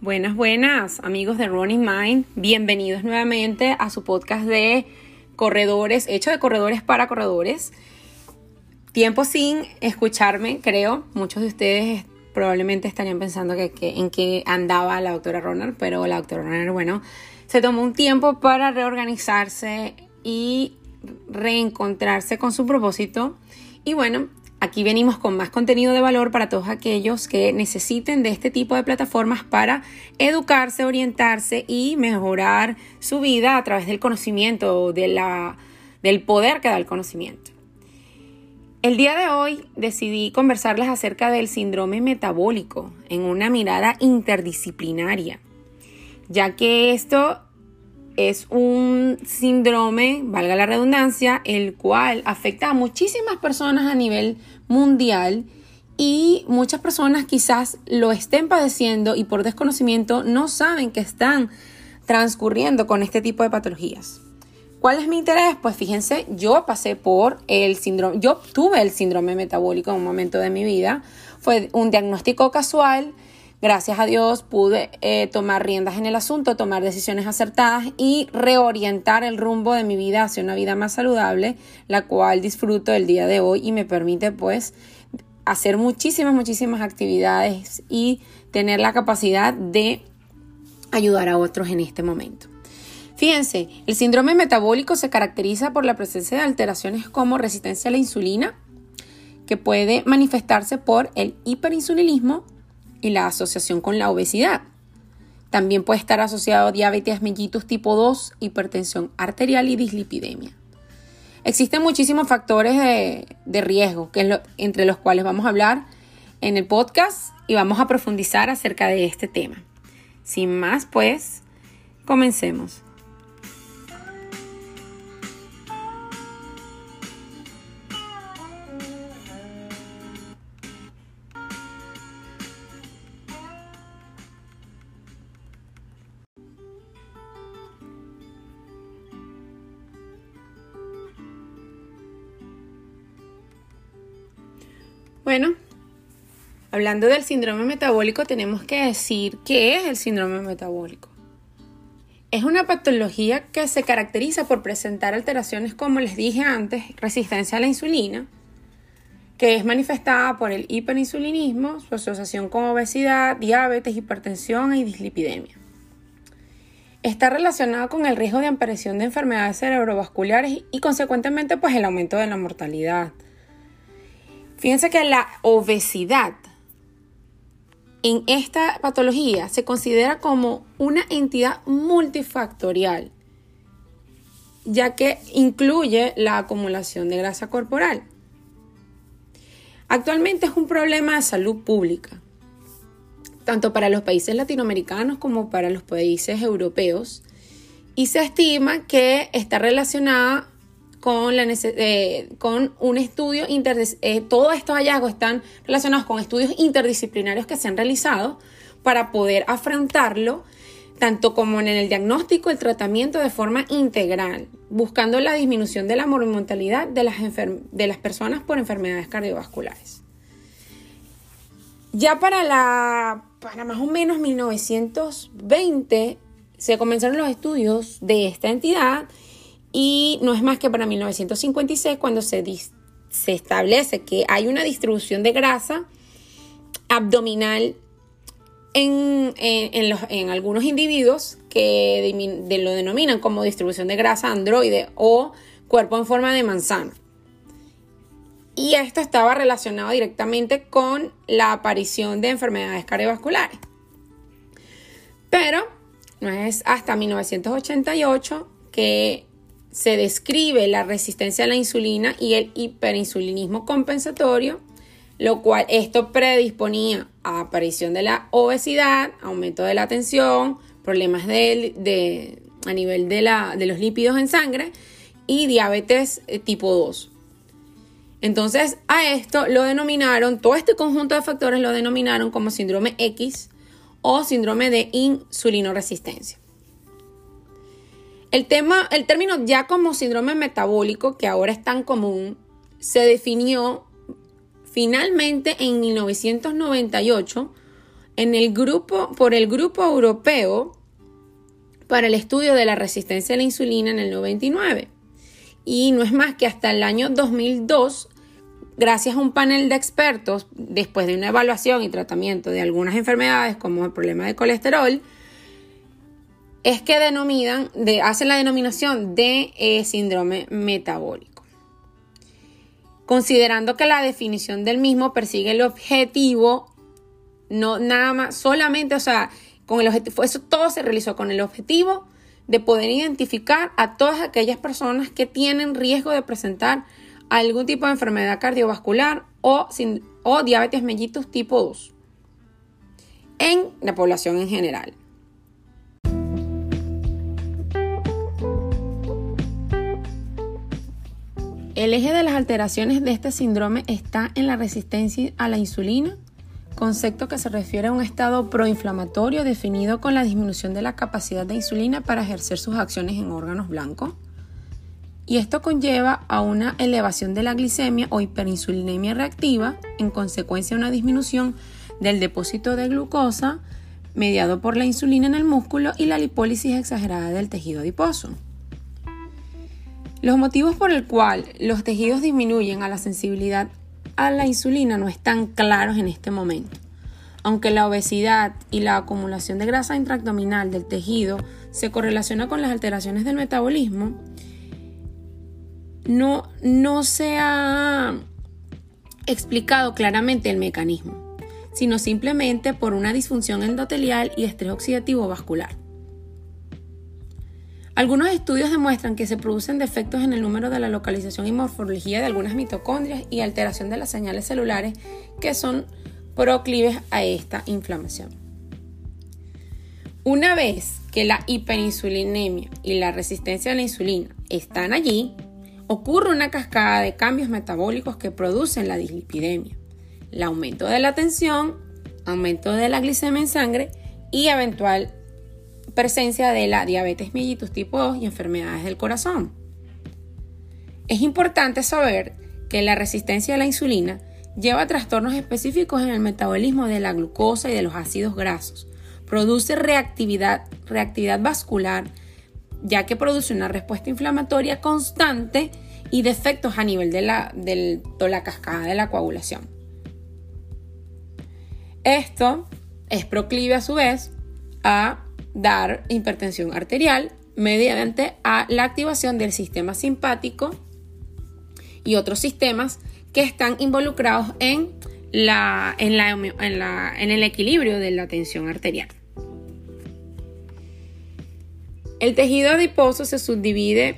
Buenas, buenas, amigos de Running Mind. Bienvenidos nuevamente a su podcast de corredores, hecho de corredores para corredores. Tiempo sin escucharme, creo. Muchos de ustedes probablemente estarían pensando que, en qué andaba la doctora Ronald, pero la doctora Ronald, bueno, se tomó un tiempo para reorganizarse y reencontrarse con su propósito. Y bueno, Aquí venimos con más contenido de valor para todos aquellos que necesiten de este tipo de plataformas para educarse, orientarse y mejorar su vida a través del conocimiento, de del poder que da el conocimiento. El día de hoy decidí conversarles acerca del síndrome metabólico en una mirada interdisciplinaria, ya que esto es un síndrome, valga la redundancia, el cual afecta a muchísimas personas a nivel mundial y muchas personas quizás lo estén padeciendo y por desconocimiento no saben que están transcurriendo con este tipo de patologías. ¿Cuál es mi interés? Pues fíjense, yo pasé por el síndrome, yo tuve el síndrome metabólico en un momento de mi vida, fue un diagnóstico casual, gracias a Dios pude eh, tomar riendas en el asunto, tomar decisiones acertadas y reorientar el rumbo de mi vida hacia una vida más saludable, la cual disfruto el día de hoy y me permite pues hacer muchísimas, muchísimas actividades y tener la capacidad de ayudar a otros en este momento. Fíjense, el síndrome metabólico se caracteriza por la presencia de alteraciones como resistencia a la insulina, que puede manifestarse por el hiperinsulinismo, y la asociación con la obesidad. También puede estar asociado a diabetes mellitus tipo 2, hipertensión arterial y dislipidemia. Existen muchísimos factores de, riesgo, que entre los cuales vamos a hablar en el podcast y vamos a profundizar acerca de este tema. Sin más, pues, comencemos. Hablando del síndrome metabólico, tenemos que decir qué es el síndrome metabólico. Es una patología que se caracteriza por presentar alteraciones, como les dije antes, resistencia a la insulina, que es manifestada por el hiperinsulinismo, su asociación con obesidad, diabetes, hipertensión y dislipidemia. Está relacionado con el riesgo de aparición de enfermedades cerebrovasculares y consecuentemente pues el aumento de la mortalidad, Fíjense que la obesidad en esta patología se considera como una entidad multifactorial, ya que incluye la acumulación de grasa corporal. Actualmente es un problema de salud pública, tanto para los países latinoamericanos como para los países europeos, y se estima que está relacionada con, la, eh, con un estudio, eh, todos estos hallazgos están relacionados con estudios interdisciplinarios que se han realizado para poder afrontarlo tanto como en el diagnóstico, el tratamiento de forma integral, buscando la disminución de la mortalidad de las, de las personas por enfermedades cardiovasculares. Ya para, la, para más o menos 1920 se comenzaron los estudios de esta entidad y no es más que para 1956 cuando se, se establece que hay una distribución de grasa abdominal en, en, algunos individuos que lo denominan como distribución de grasa androide o cuerpo en forma de manzana. Y esto estaba relacionado directamente con la aparición de enfermedades cardiovasculares. Pero no es hasta 1988 que se describe la resistencia a la insulina y el hiperinsulinismo compensatorio, lo cual esto predisponía a aparición de la obesidad, aumento de la tensión, problemas de, a nivel de, de los lípidos en sangre y diabetes tipo 2. Entonces a esto lo denominaron, todo este conjunto de factores lo denominaron como síndrome X o síndrome de insulinoresistencia. El, tema, el término ya como síndrome metabólico, que ahora es tan común, se definió finalmente en 1998 en el grupo, por el Grupo Europeo para el Estudio de la Resistencia a la Insulina en el 99. Y no es más que hasta el año 2002, gracias a un panel de expertos, después de una evaluación y tratamiento de algunas enfermedades como el problema de colesterol, es que denominan, de, hacen la denominación de eh, síndrome metabólico. Considerando que la definición del mismo persigue el objetivo, no nada más, solamente, o sea, con el objetivo, eso todo se realizó con el objetivo de poder identificar a todas aquellas personas que tienen riesgo de presentar algún tipo de enfermedad cardiovascular o, sin, o diabetes mellitus tipo 2 en la población en general. El eje de las alteraciones de este síndrome está en la resistencia a la insulina, concepto que se refiere a un estado proinflamatorio definido con la disminución de la capacidad de insulina para ejercer sus acciones en órganos blancos. Y esto conlleva a una elevación de la glicemia o hiperinsulinemia reactiva, en consecuencia una disminución del depósito de glucosa mediado por la insulina en el músculo y la lipólisis exagerada del tejido adiposo. Los motivos por el cual los tejidos disminuyen a la sensibilidad a la insulina no están claros en este momento. Aunque la obesidad y la acumulación de grasa intraabdominal del tejido se correlaciona con las alteraciones del metabolismo, no, no se ha explicado claramente el mecanismo, sino simplemente por una disfunción endotelial y estrés oxidativo vascular. Algunos estudios demuestran que se producen defectos en el número de la localización y morfología de algunas mitocondrias y alteración de las señales celulares que son proclives a esta inflamación. Una vez que la hiperinsulinemia y la resistencia a la insulina están allí, ocurre una cascada de cambios metabólicos que producen la dislipidemia, el aumento de la tensión, aumento de la glicemia en sangre y eventual presencia de la diabetes mellitus tipo 2 y enfermedades del corazón. Es importante saber que la resistencia a la insulina lleva a trastornos específicos en el metabolismo de la glucosa y de los ácidos grasos. Produce reactividad, reactividad vascular, ya que produce una respuesta inflamatoria constante y defectos a nivel de la, de la cascada de la coagulación. Esto es proclive a su vez a dar hipertensión arterial mediante a la activación del sistema simpático y otros sistemas que están involucrados en, la, en, en el equilibrio de la tensión arterial. El tejido adiposo se subdivide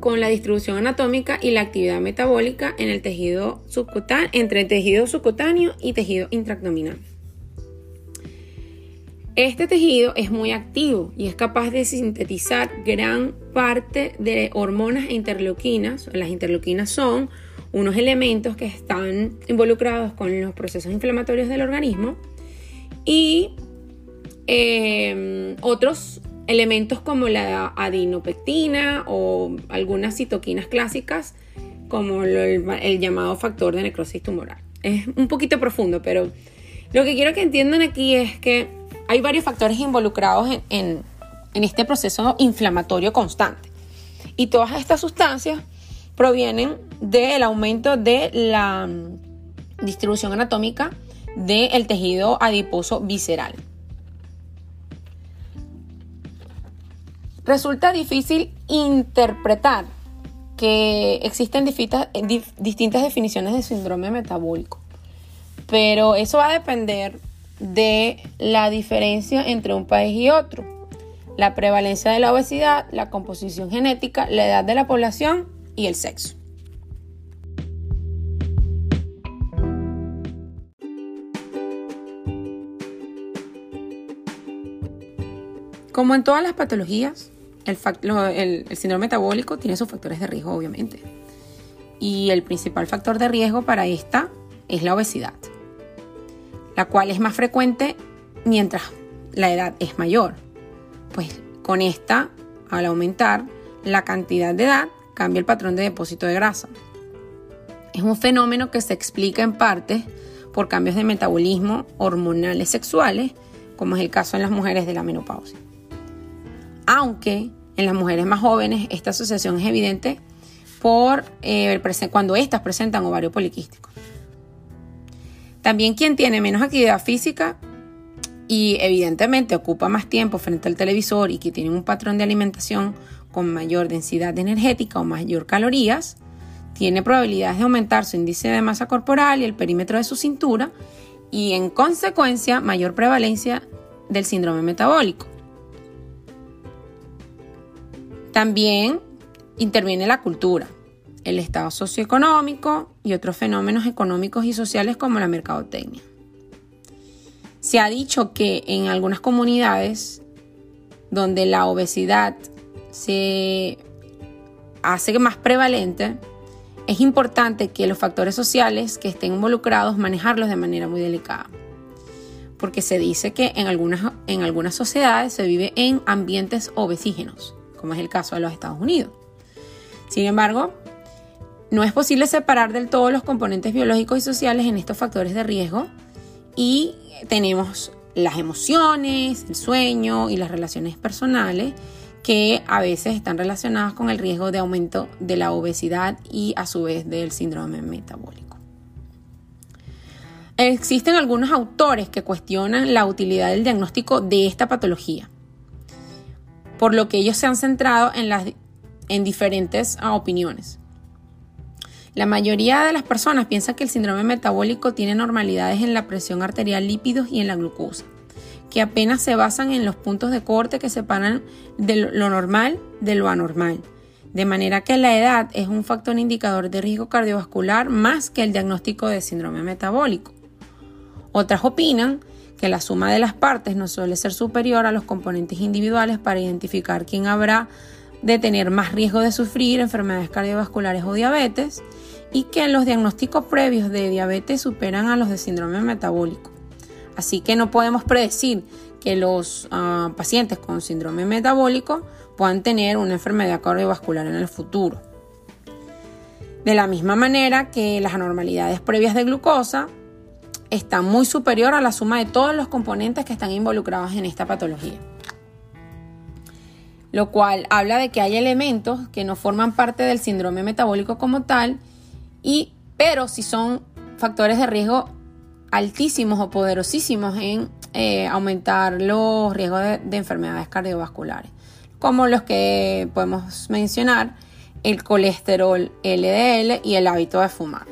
con la distribución anatómica y la actividad metabólica en el tejido subcutáneo, entre tejido subcutáneo y tejido intraabdominal. Este tejido es muy activo y es capaz de sintetizar gran parte de hormonas e interleuquinas. Las interleuquinas son unos elementos que están involucrados con los procesos inflamatorios del organismo y em, otros elementos como la adinopectina o algunas citoquinas clásicas como el llamado factor de necrosis tumoral. Es un poquito profundo, pero lo que quiero que entiendan aquí es que hay varios factores involucrados en, este proceso inflamatorio constante. Y todas estas sustancias provienen del aumento de la mm, distribución anatómica del tejido adiposo visceral. Resulta difícil interpretar que existen distintas definiciones de síndrome metabólico, pero eso va a depender de la diferencia entre un país y otro, la prevalencia de la obesidad, la composición genética, la edad de la población y el sexo. Como en todas las patologías, el, síndrome metabólico tiene sus factores de riesgo, obviamente. Y el principal factor de riesgo para esta es la obesidad la cual es más frecuente mientras la edad es mayor. Pues con esta, al aumentar la cantidad de edad, cambia el patrón de depósito de grasa. Es un fenómeno que se explica en parte por cambios de metabolismo hormonales sexuales, como es el caso en las mujeres de la menopausia. Aunque en las mujeres más jóvenes esta asociación es evidente por eh, cuando éstas presentan ovario poliquístico. También quien tiene menos actividad física y evidentemente ocupa más tiempo frente al televisor y que tiene un patrón de alimentación con mayor densidad energética o mayor calorías, tiene probabilidades de aumentar su índice de masa corporal y el perímetro de su cintura y en consecuencia mayor prevalencia del síndrome metabólico. También interviene la cultura, el estado socioeconómico y otros fenómenos económicos y sociales como la mercadotecnia. Se ha dicho que en algunas comunidades donde la obesidad se hace más prevalente, es importante que los factores sociales que estén involucrados manejarlos de manera muy delicada. Porque se dice que en algunas, en algunas sociedades se vive en ambientes obesígenos, como es el caso de los Estados Unidos. Sin embargo, no es posible separar del todo los componentes biológicos y sociales en estos factores de riesgo y tenemos las emociones, el sueño y las relaciones personales que a veces están relacionadas con el riesgo de aumento de la obesidad y a su vez del síndrome metabólico. Existen algunos autores que cuestionan la utilidad del diagnóstico de esta patología, por lo que ellos se han centrado en, las, en diferentes ah, opiniones. La mayoría de las personas piensan que el síndrome metabólico tiene normalidades en la presión arterial, lípidos y en la glucosa, que apenas se basan en los puntos de corte que separan de lo normal de lo anormal. De manera que la edad es un factor indicador de riesgo cardiovascular más que el diagnóstico de síndrome metabólico. Otras opinan que la suma de las partes no suele ser superior a los componentes individuales para identificar quién habrá de tener más riesgo de sufrir enfermedades cardiovasculares o diabetes y que los diagnósticos previos de diabetes superan a los de síndrome metabólico. Así que no podemos predecir que los ah, pacientes con síndrome metabólico puedan tener una enfermedad cardiovascular en el futuro. De la misma manera que las anormalidades previas de glucosa están muy superior a la suma de todos los componentes que están involucrados en esta patología lo cual habla de que hay elementos que no forman parte del síndrome metabólico como tal, y, pero si son factores de riesgo altísimos o poderosísimos en eh, aumentar los riesgos de enfermedades cardiovasculares, como los que podemos mencionar, el colesterol LDL y el hábito de fumar.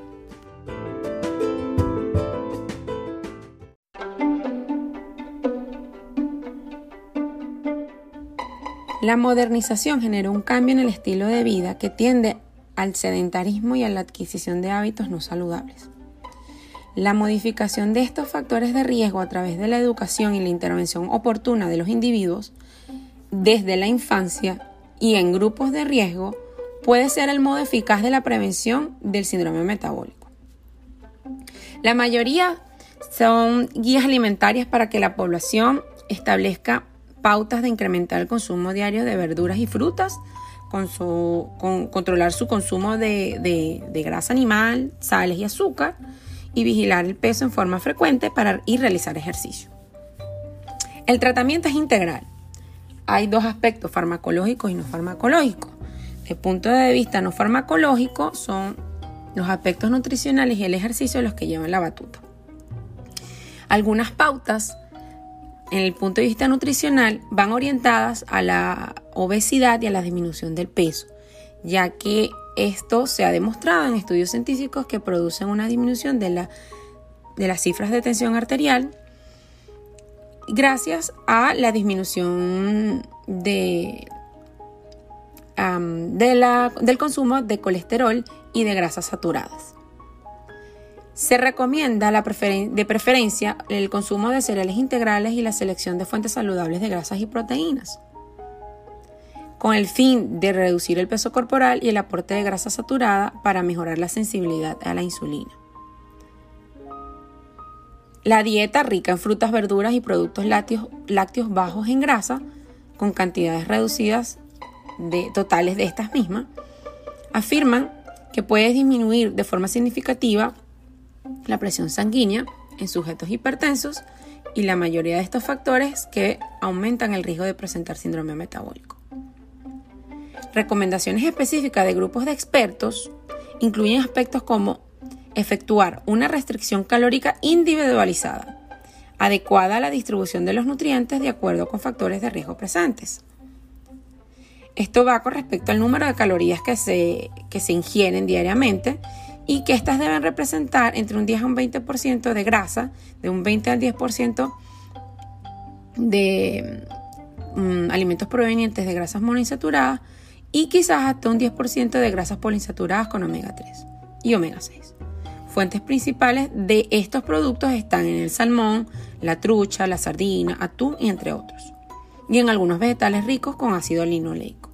La modernización generó un cambio en el estilo de vida que tiende al sedentarismo y a la adquisición de hábitos no saludables. La modificación de estos factores de riesgo a través de la educación y la intervención oportuna de los individuos desde la infancia y en grupos de riesgo puede ser el modo eficaz de la prevención del síndrome metabólico. La mayoría son guías alimentarias para que la población establezca pautas de incrementar el consumo diario de verduras y frutas, con su, controlar su consumo de, grasa animal, sales y azúcar y vigilar el peso en forma frecuente para ir realizar ejercicio. El tratamiento es integral. Hay dos aspectos, farmacológicos y no farmacológicos. Desde el punto de vista no farmacológico son los aspectos nutricionales y el ejercicio los que llevan la batuta. Algunas pautas en el punto de vista nutricional van orientadas a la obesidad y a la disminución del peso, ya que esto se ha demostrado en estudios científicos que producen una disminución de, la, las cifras de tensión arterial gracias a la disminución de, del consumo de colesterol y de grasas saturadas. Se recomienda la de preferencia el consumo de cereales integrales y la selección de fuentes saludables de grasas y proteínas, con el fin de reducir el peso corporal y el aporte de grasa saturada para mejorar la sensibilidad a la insulina. La dieta rica en frutas, verduras y productos lácteos, lácteos bajos en grasa, con cantidades reducidas de, totales de estas mismas, afirman que puede disminuir de forma significativa la presión sanguínea en sujetos hipertensos y la mayoría de estos factores que aumentan el riesgo de presentar síndrome metabólico. Recomendaciones específicas de grupos de expertos incluyen aspectos como efectuar una restricción calórica individualizada, adecuada a la distribución de los nutrientes de acuerdo con factores de riesgo presentes. Esto va con respecto al número de calorías que se, que se ingieren diariamente y que éstas deben representar entre un 10 a un 20% de grasa, de un 20 al 10% de mm, alimentos provenientes de grasas monoinsaturadas y quizás hasta un 10% de grasas poliinsaturadas con omega 3 y omega 6. Fuentes principales de estos productos están en el salmón, la trucha, la sardina, atún y entre otros. Y en algunos vegetales ricos con ácido linoleico.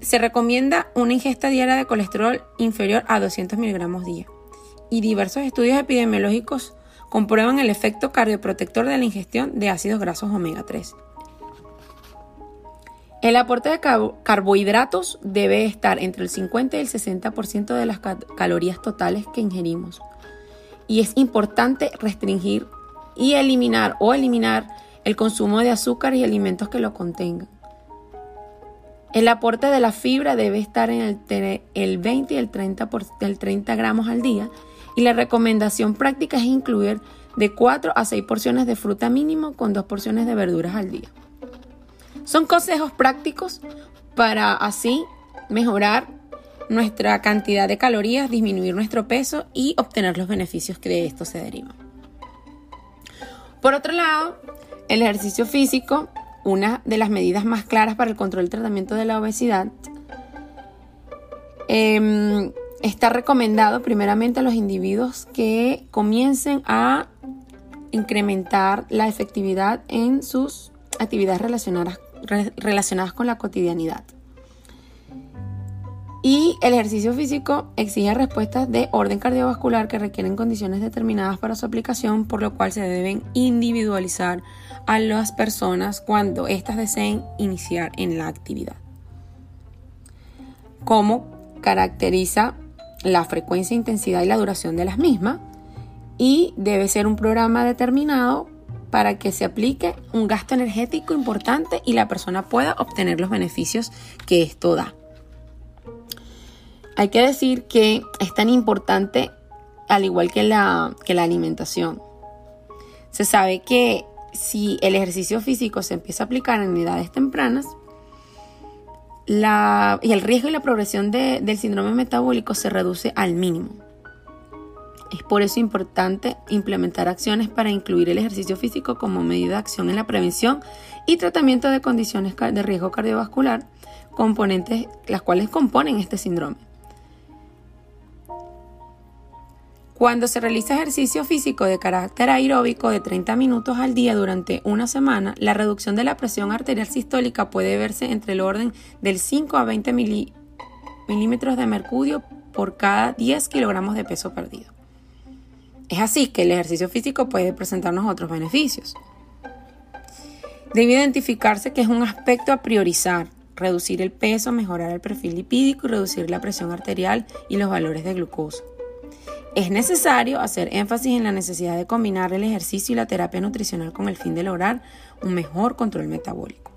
Se recomienda una ingesta diaria de colesterol inferior a 200 miligramos día. Y diversos estudios epidemiológicos comprueban el efecto cardioprotector de la ingestión de ácidos grasos omega 3. El aporte de carbohidratos debe estar entre el 50 y el 60% de las calorías totales que ingerimos. Y es importante restringir y eliminar o eliminar el consumo de azúcar y alimentos que lo contengan. El aporte de la fibra debe estar en el, 20 y el 30, el 30 gramos al día y la recomendación práctica es incluir de 4 a 6 porciones de fruta mínimo con 2 porciones de verduras al día. Son consejos prácticos para así mejorar nuestra cantidad de calorías, disminuir nuestro peso y obtener los beneficios que de esto se derivan. Por otro lado, el ejercicio físico, una de las medidas más claras para el control y tratamiento de la obesidad, em, está recomendado primeramente a los individuos que comiencen a incrementar la efectividad en sus actividades relacionadas relacionadas con la cotidianidad. Y el ejercicio físico exige respuestas de orden cardiovascular que requieren condiciones determinadas para su aplicación, por lo cual se deben individualizar a las personas cuando éstas deseen iniciar en la actividad. ¿Cómo caracteriza la frecuencia, intensidad y la duración de las mismas? Y debe ser un programa determinado para que se aplique un gasto energético importante y la persona pueda obtener los beneficios que esto da. Hay que decir que es tan importante al igual que la, que la alimentación. Se sabe que si el ejercicio físico se empieza a aplicar en edades tempranas, la, y el riesgo y la progresión del síndrome metabólico se reduce al mínimo. Es por eso importante implementar acciones para incluir el ejercicio físico como medida de acción en la prevención y tratamiento de condiciones de riesgo cardiovascular, componentes las cuales componen este síndrome. Cuando se realiza ejercicio físico de carácter aeróbico de 30 minutos al día durante una semana, la reducción de la presión arterial sistólica puede verse entre el orden del 5 a 20 milímetros de mercurio por cada 10 kilogramos de peso perdido. Es así que el ejercicio físico puede presentarnos otros beneficios. Debe identificarse que es un aspecto a priorizar, reducir el peso, mejorar el perfil lipídico y reducir la presión arterial y los valores de glucosa. Es necesario hacer énfasis en la necesidad de combinar el ejercicio y la terapia nutricional con el fin de lograr un mejor control metabólico.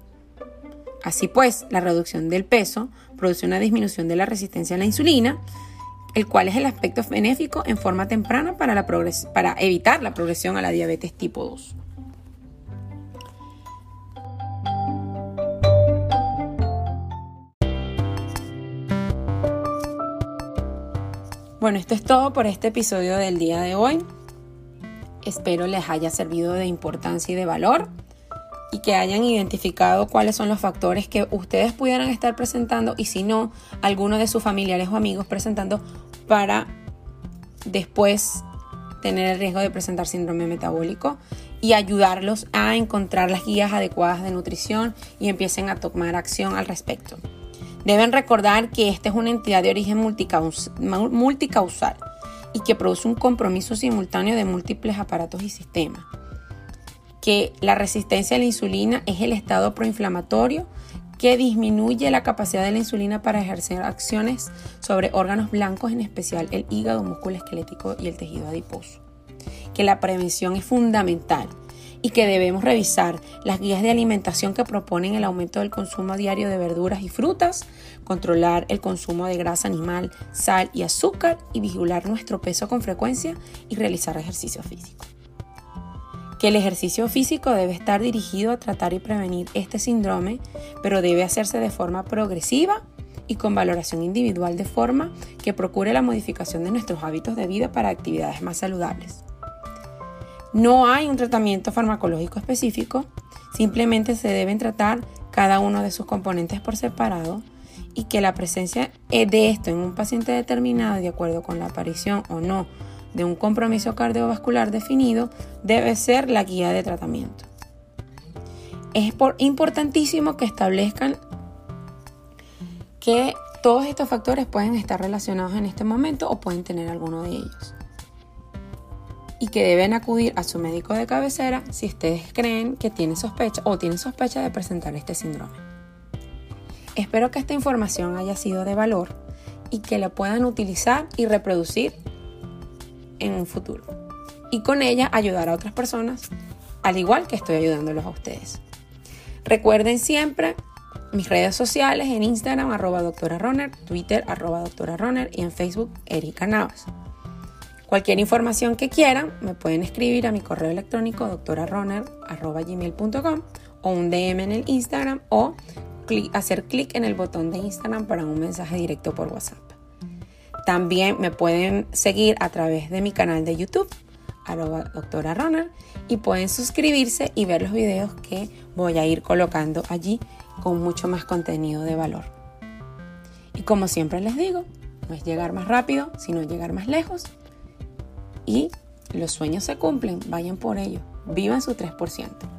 Así pues, la reducción del peso produce una disminución de la resistencia a la insulina, el cual es el aspecto benéfico en forma temprana para, evitar la progresión a la diabetes tipo 2. Bueno, esto es todo por este episodio del día de hoy. Espero les haya servido de importancia y de valor y que hayan identificado cuáles son los factores que ustedes pudieran estar presentando y si no, alguno de sus familiares o amigos presentando para después tener el riesgo de presentar síndrome metabólico y ayudarlos a encontrar las guías adecuadas de nutrición y empiecen a tomar acción al respecto. Deben recordar que esta es una entidad de origen multicausal y que produce un compromiso simultáneo de múltiples aparatos y sistemas. Que la resistencia a la insulina es el estado proinflamatorio que disminuye la capacidad de la insulina para ejercer acciones sobre órganos blancos, en especial el hígado, músculo esquelético y el tejido adiposo. Que la prevención es fundamental y que debemos revisar las guías de alimentación que proponen el aumento del consumo diario de verduras y frutas, controlar el consumo de grasa animal, sal y azúcar y vigilar nuestro peso con frecuencia y realizar ejercicio físico que el ejercicio físico debe estar dirigido a tratar y prevenir este síndrome, pero debe hacerse de forma progresiva y con valoración individual de forma que procure la modificación de nuestros hábitos de vida para actividades más saludables. No hay un tratamiento farmacológico específico, simplemente se deben tratar cada uno de sus componentes por separado y que la presencia de esto en un paciente determinado, de acuerdo con la aparición o no de un compromiso cardiovascular definido debe ser la guía de tratamiento. Es importantísimo que establezcan que todos estos factores pueden estar relacionados en este momento o pueden tener alguno de ellos. Y que deben acudir a su médico de cabecera si ustedes creen que tiene sospecha o tienen sospecha de presentar este síndrome. Espero que esta información haya sido de valor y que la puedan utilizar y reproducir en un futuro. Y con ella ayudar a otras personas, al igual que estoy ayudándolos a ustedes. Recuerden siempre mis redes sociales en Instagram arroba doctora Runner, Twitter arroba doctora Runner y en Facebook Erika Navas. Cualquier información que quieran me pueden escribir a mi correo electrónico doctorarunner.gmail.com o un DM en el Instagram o hacer clic en el botón de Instagram para un mensaje directo por WhatsApp. También me pueden seguir a través de mi canal de YouTube, arroba doctora y pueden suscribirse y ver los videos que voy a ir colocando allí con mucho más contenido de valor. Y como siempre les digo, no es llegar más rápido, sino llegar más lejos. Y los sueños se cumplen, vayan por ello, vivan su 3%.